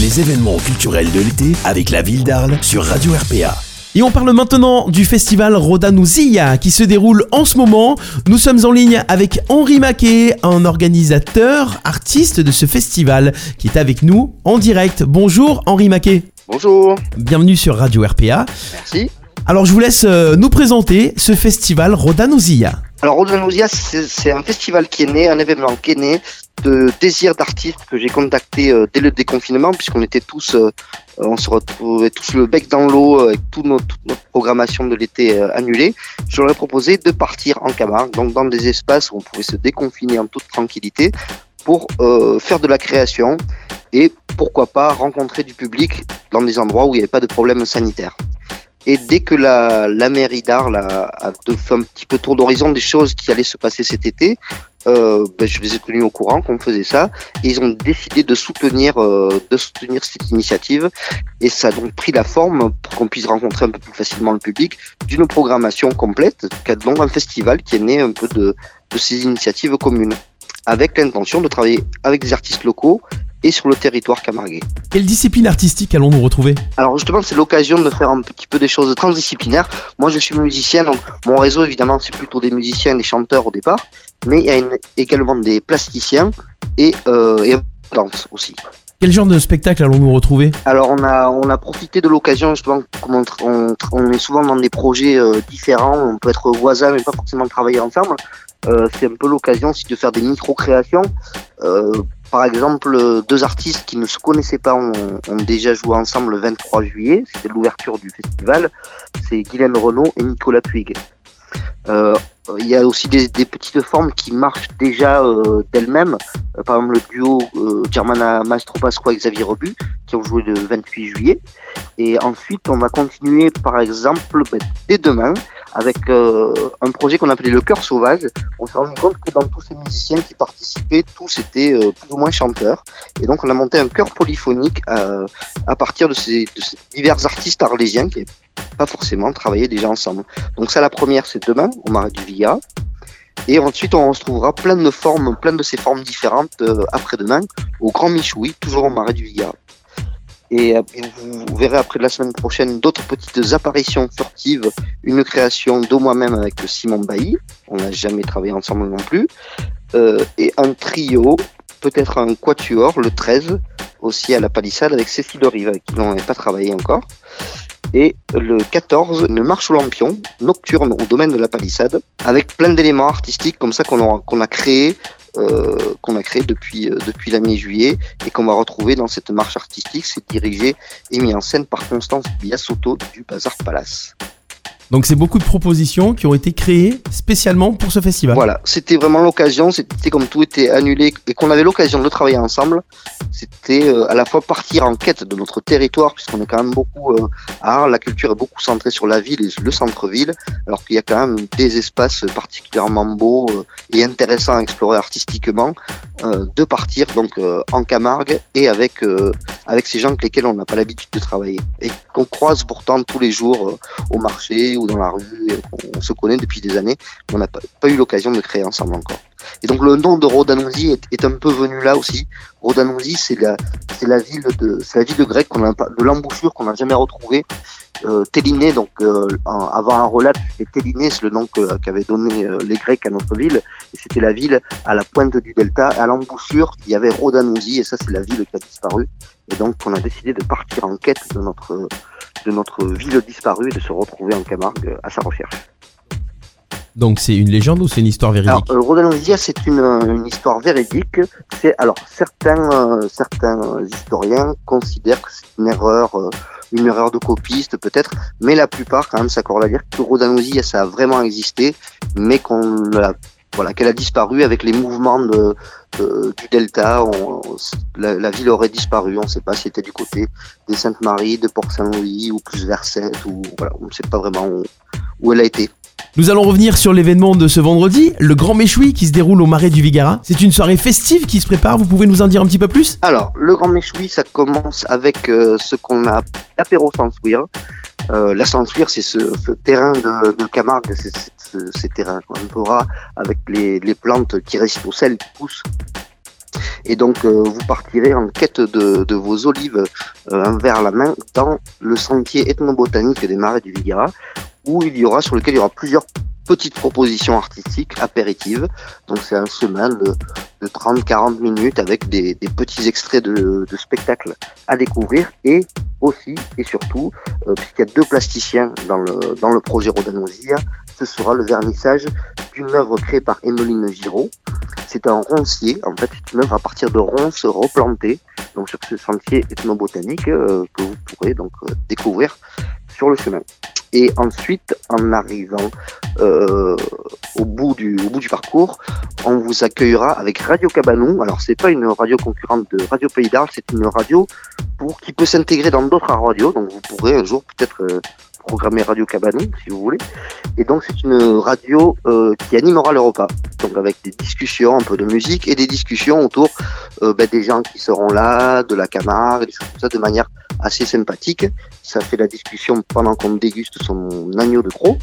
les événements culturels de l'été avec la ville d'Arles sur Radio RPA. Et on parle maintenant du festival Rodanouzia qui se déroule en ce moment. Nous sommes en ligne avec Henri Maquet, un organisateur, artiste de ce festival, qui est avec nous en direct. Bonjour Henri Maquet. Bonjour. Bienvenue sur Radio RPA. Merci. Alors je vous laisse euh, nous présenter ce festival Rodanouzia. Alors Rodanouzia, c'est un festival qui est né, un événement qui est né de désir d'artistes que j'ai contacté euh, dès le déconfinement, puisqu'on était tous, euh, on se retrouvait tous le bec dans l'eau avec toute notre, programmation de l'été annulée. Je leur ai proposé de partir en Camargue, donc dans des espaces où on pouvait se déconfiner en toute tranquillité pour faire de la création et pourquoi pas rencontrer du public dans des endroits où il n'y avait pas de problème sanitaire. Et dès que la, mairie d'Arles a, fait un petit peu tour d'horizon des choses qui allaient se passer cet été, euh, ben, je les ai tenus au courant qu'on faisait ça. Et ils ont décidé de soutenir, euh, de soutenir cette initiative. Et ça a donc pris la forme, pour qu'on puisse rencontrer un peu plus facilement le public, d'une programmation complète, donc un festival qui est né un peu de ces initiatives communes, avec l'intention de travailler avec des artistes locaux et sur le territoire camarguais. Quelle discipline artistique allons-nous retrouver? Alors justement, c'est l'occasion de faire un petit peu des choses transdisciplinaires. Moi, je suis musicien, donc mon réseau, évidemment, c'est plutôt des musiciens, des chanteurs au départ, mais il y a également des plasticiens et, euh, et danse aussi. Quel genre de spectacle allons-nous retrouver? Alors on a on a profité de l'occasion justement comme on, on, est souvent dans des projets euh, différents, on peut être voisins mais pas forcément travailler ensemble. Euh, c'est un peu l'occasion aussi de faire des micro-créations. Euh, par exemple, deux artistes qui ne se connaissaient pas ont, déjà joué ensemble le 23 juillet. C'était l'ouverture du festival. C'est Guylaine Renault et Nicolas Puig. Euh, il y a aussi des, des, petites formes qui marchent déjà euh, d'elles-mêmes. Euh, par exemple, le duo euh, Germana Mastro Pasqua et Xavier Rebu, qui ont joué le 28 juillet. Et ensuite, on va continuer, par exemple, ben, dès demain, avec euh, un projet qu'on appelait Le Cœur Sauvage. On s'est rendu compte que dans tous ces musiciens qui participaient, tous étaient euh, plus ou moins chanteurs. Et donc, on a monté un chœur polyphonique à, à partir de ces, divers artistes arlésiens qui n'avaient pas forcément travaillé déjà ensemble. Donc, ça, la première, c'est demain, au Marais du Villa. Et ensuite, on retrouvera plein de formes, plein de ces formes différentes euh, après-demain au Grand Michoui, toujours au Marais du Villa. Et vous verrez après la semaine prochaine d'autres petites apparitions furtives, une création de moi-même avec Simon Bailly, on n'a jamais travaillé ensemble non plus, euh, et un trio, peut-être un quatuor, le 13, aussi à la palissade avec Cécile Rive, avec qui on n'avait pas travaillé encore. Et le 14, une marche au lampion, nocturne au domaine de la palissade, avec plein d'éléments artistiques comme ça qu'on a, qu'on a créé euh, qu'on a créé depuis, euh, depuis la mi-juillet et qu'on va retrouver dans cette marche artistique. C'est dirigé et mis en scène par Constance Biasotto du Bazar Palace. Donc c'est beaucoup de propositions qui ont été créées spécialement pour ce festival. Voilà, c'était vraiment l'occasion, c'était comme tout était annulé et qu'on avait l'occasion de travailler ensemble. C'était euh, à la fois partir en quête de notre territoire, puisqu'on est quand même beaucoup euh, à Arles, la culture est beaucoup centrée sur la ville et le centre-ville, alors qu'il y a quand même des espaces particulièrement beaux euh, et intéressants à explorer artistiquement, euh, de partir donc euh, en Camargue et avec, euh, avec ces gens avec lesquels on n'a pas l'habitude de travailler et qu'on croise pourtant tous les jours au marché ou dans la rue, on, se connaît depuis des années, on n'a pas, eu l'occasion de créer ensemble encore. Et donc le nom de Rodanouzi est, un peu venu là aussi. Rodanouzi, c'est la, ville de, c'est la ville de grec de l'embouchure qu'on n'a jamais retrouvée. Euh, Téliné, donc euh, avant un relais, Téliné, c'est le nom qu'avaient donné euh, les Grecs à notre ville. Et c'était la ville à la pointe du delta, à l'embouchure, il y avait Rodanouzi, et ça c'est la ville qui a disparu. Et donc on a décidé de partir en quête de notre, de notre ville disparue et de se retrouver en Camargue à sa recherche. Donc c'est une légende ou c'est une histoire véridique Alors, euh, Rodanousia, c'est une, une, histoire véridique. C'est alors certains euh, certains historiens considèrent que c'est une erreur, euh, une erreur de copiste peut-être, mais la plupart quand même s'accordent à dire que Rodanousia, ça a vraiment existé, mais qu'on l'a voilà, qu'elle a disparu avec les mouvements de, de du delta. On, la, la, ville aurait disparu. On ne sait pas si c'était du côté des Saintes-Maries, de Port-Saint-Louis ou plus vers Sète, ou voilà, on ne sait pas vraiment où, où elle a été. Nous allons revenir sur l'événement de ce vendredi, le Grand Méchoui qui se déroule au Marais du Vigara. C'est une soirée festive qui se prépare, vous pouvez nous en dire un petit peu plus? Alors, le Grand Méchoui, ça commence avec euh, ce qu'on a apéro sans. Euh, la Sansuire, c'est ce, ce, terrain de, de Camargue, c'est ces terrains qu'on aura avec les, plantes qui restent au sel, qui poussent. Et donc vous partirez en quête de, vos olives un verre à la main dans le sentier ethnobotanique des marais du Viguera, où il y aura sur lequel il y aura plusieurs petites propositions artistiques apéritives. Donc c'est un semaine de, 30-40 minutes avec des, petits extraits de, spectacles à découvrir et aussi et surtout, euh, puisqu'il y a deux plasticiens dans le, dans le projet Rodanosia, ce sera le vernissage d'une œuvre créée par Emeline Giraud. C'est un roncier, en fait c'est une œuvre à partir de ronces replantées, donc sur ce sentier ethnobotanique euh, que vous pourrez donc euh, découvrir sur le chemin. Et ensuite, en arrivant euh, au, bout du, parcours, on vous accueillera avec Radio Cabanon. Alors, c'est pas une radio concurrente de Radio Pays d'Arles, c'est une radio pour qui peut s'intégrer dans d'autres radios. Donc, vous pourrez un jour peut-être programmer Radio Cabanon, si vous voulez. Et donc, c'est une radio euh, qui animera le repas. Donc, avec des discussions, un peu de musique et des discussions autour euh, ben, des gens qui seront là, de la Camargue, des choses comme ça, de manière assez sympathique. Ça fait la discussion pendant qu'on déguste son agneau de croc.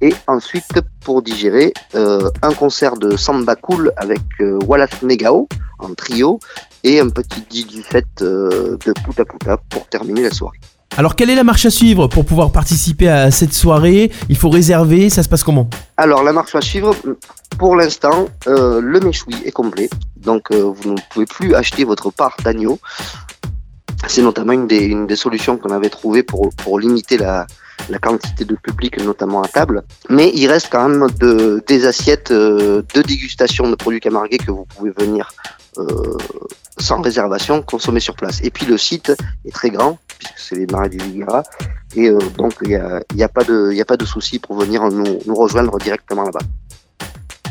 Et ensuite, pour digérer, euh, un concert de samba cool avec euh, Wallace Negao en trio et un petit DJ set euh, de Puta Puta pour terminer la soirée. Alors, quelle est la marche à suivre pour pouvoir participer à cette soirée? Il faut réserver, ça se passe comment? Alors, la marche à suivre, pour l'instant, le méchoui est complet. Donc, vous ne pouvez plus acheter votre part d'agneau. C'est notamment une des, solutions qu'on avait trouvées pour, limiter la, quantité de public, notamment à table. Mais il reste quand même de, des assiettes euh, de dégustation de produits camarguais que vous pouvez venir euh, sans réservation consommer sur place. Et puis le site est très grand, puisque c'est les marais du Viguera. Et euh, donc il n'y a, y a, pas de, y a pas de souci pour venir nous, nous rejoindre directement là-bas.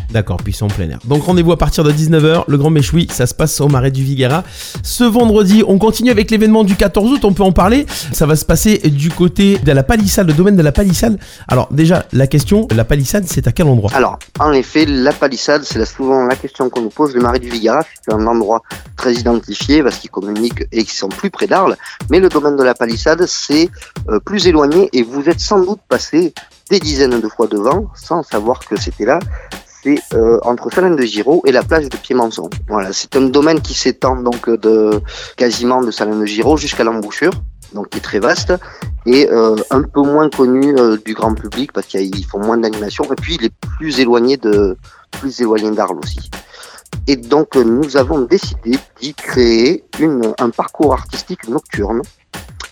D'accord, puis en plein air. Donc rendez-vous à partir de 19h, le Grand Méchoui, ça se passe au Marais du Viguera. Ce vendredi, on continue avec l'événement du 14 août, on peut en parler. Ça va se passer du côté de la palissade, le domaine de la palissade. Alors déjà, la question, la palissade, c'est à quel endroit? Alors, en effet, la palissade, c'est souvent la question qu'on nous pose. Le Marais du Viguera, c'est un endroit très identifié parce qu'il communique et qu'ils sont plus près d'Arles. Mais le domaine de la palissade, c'est euh, plus éloigné et vous êtes sans doute passé des dizaines de fois devant sans savoir que c'était là c'est euh, entre Salène de Giraud et la plage de Piémonson. Voilà, c'est un domaine qui s'étend donc de quasiment de Salène de Giraud jusqu'à l'embouchure, donc qui est très vaste et euh, un peu moins connu euh, du grand public parce qu'ils font moins d'animation et puis il est plus éloigné de plus éloigné d'Arles aussi. Et donc nous avons décidé d'y créer une, un parcours artistique nocturne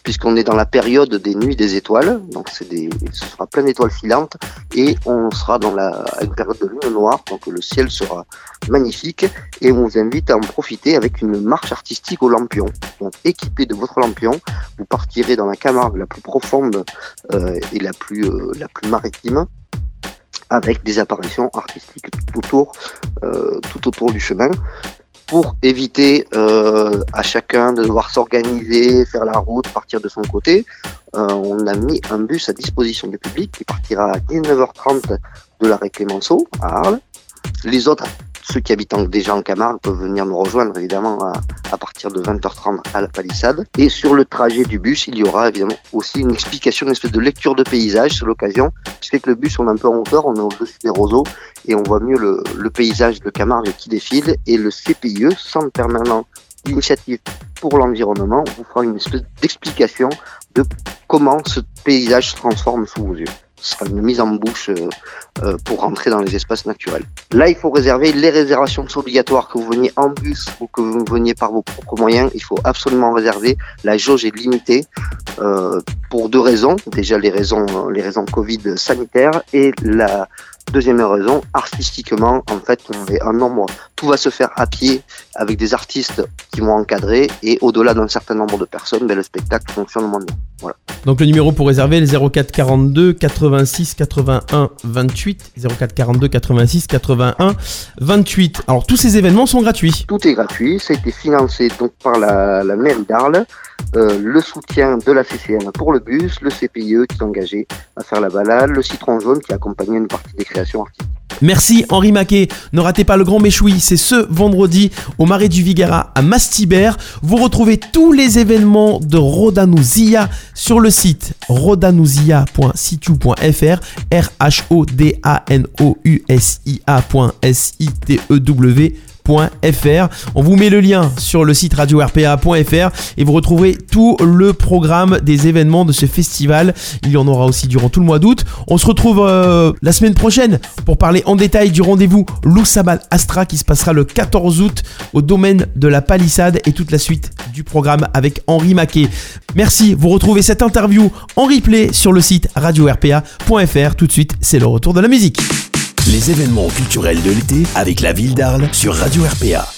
puisqu'on est dans la période des nuits des étoiles, donc des, ce sera plein d'étoiles filantes, et on sera dans la une période de lune noire, donc le ciel sera magnifique, et on vous invite à en profiter avec une marche artistique au lampion. Donc équipé de votre lampion, vous partirez dans la Camargue la plus profonde euh, et la plus euh, la plus maritime, avec des apparitions artistiques tout autour, euh, tout autour du chemin pour éviter euh, à chacun de devoir s'organiser, faire la route, partir de son côté, euh, on a mis un bus à disposition du public qui partira à 19h30 de l'arrêt Clémenceau à Arles. Les autres ceux qui habitent déjà en Camargue peuvent venir nous rejoindre évidemment à, partir de 20h30 à la palissade. Et sur le trajet du bus, il y aura évidemment aussi une explication, une espèce de lecture de paysage sur l'occasion. Ce que le bus, on est un peu en hauteur, on est au-dessus des roseaux et on voit mieux le, paysage de Camargue qui défile. Et le CPIE, Centre permanent d'initiative pour l'environnement, vous fera une espèce d'explication de comment ce paysage se transforme sous vos yeux ce sera une mise en bouche euh, euh, pour rentrer dans les espaces naturels. Là, il faut réserver. Les réservations sont obligatoires, que vous veniez en bus ou que vous veniez par vos propres moyens. Il faut absolument réserver. La jauge est limitée euh, pour deux raisons. Déjà, les raisons, les raisons Covid sanitaires et la Deuxième raison, artistiquement, en fait, on est un nombre. Tout va se faire à pied avec des artistes qui vont encadrer et au-delà d'un certain nombre de personnes, ben, le spectacle fonctionne moins bien. Voilà. Donc le numéro pour réserver le 04 42 86 81 28 04 42 86 81 28. Alors tous ces événements sont gratuits. Tout est gratuit, ça a été financé donc par la, la mairie d'Arles euh, le soutien de la CCN pour le bus, le CPIE qui est engagé à faire la balade, le citron jaune qui accompagne une partie des créations Merci Henri Maquet. Ne ratez pas le Grand Méchoui, c'est ce vendredi au Marais du Vigara à Mastibert. Vous retrouvez tous les événements de Rodanouzia sur le site rodanouzia.situ.fr r h o d a n o u s i a.s On vous met le lien sur le site radio-rpa.fr et vous retrouverez tout le programme des événements de ce festival. Il y en aura aussi durant tout le mois d'août. On se retrouve euh, la semaine prochaine pour parler en détail du rendez-vous Loussabal Astra qui se passera le 14 août au domaine de la palissade et toute la suite du programme avec Henri Maquet. Merci, vous retrouvez cette interview en replay sur le site radio-rpa.fr. Tout de suite, c'est le retour de la musique les événements culturels de l'été avec la ville d'Arles sur Radio RPA.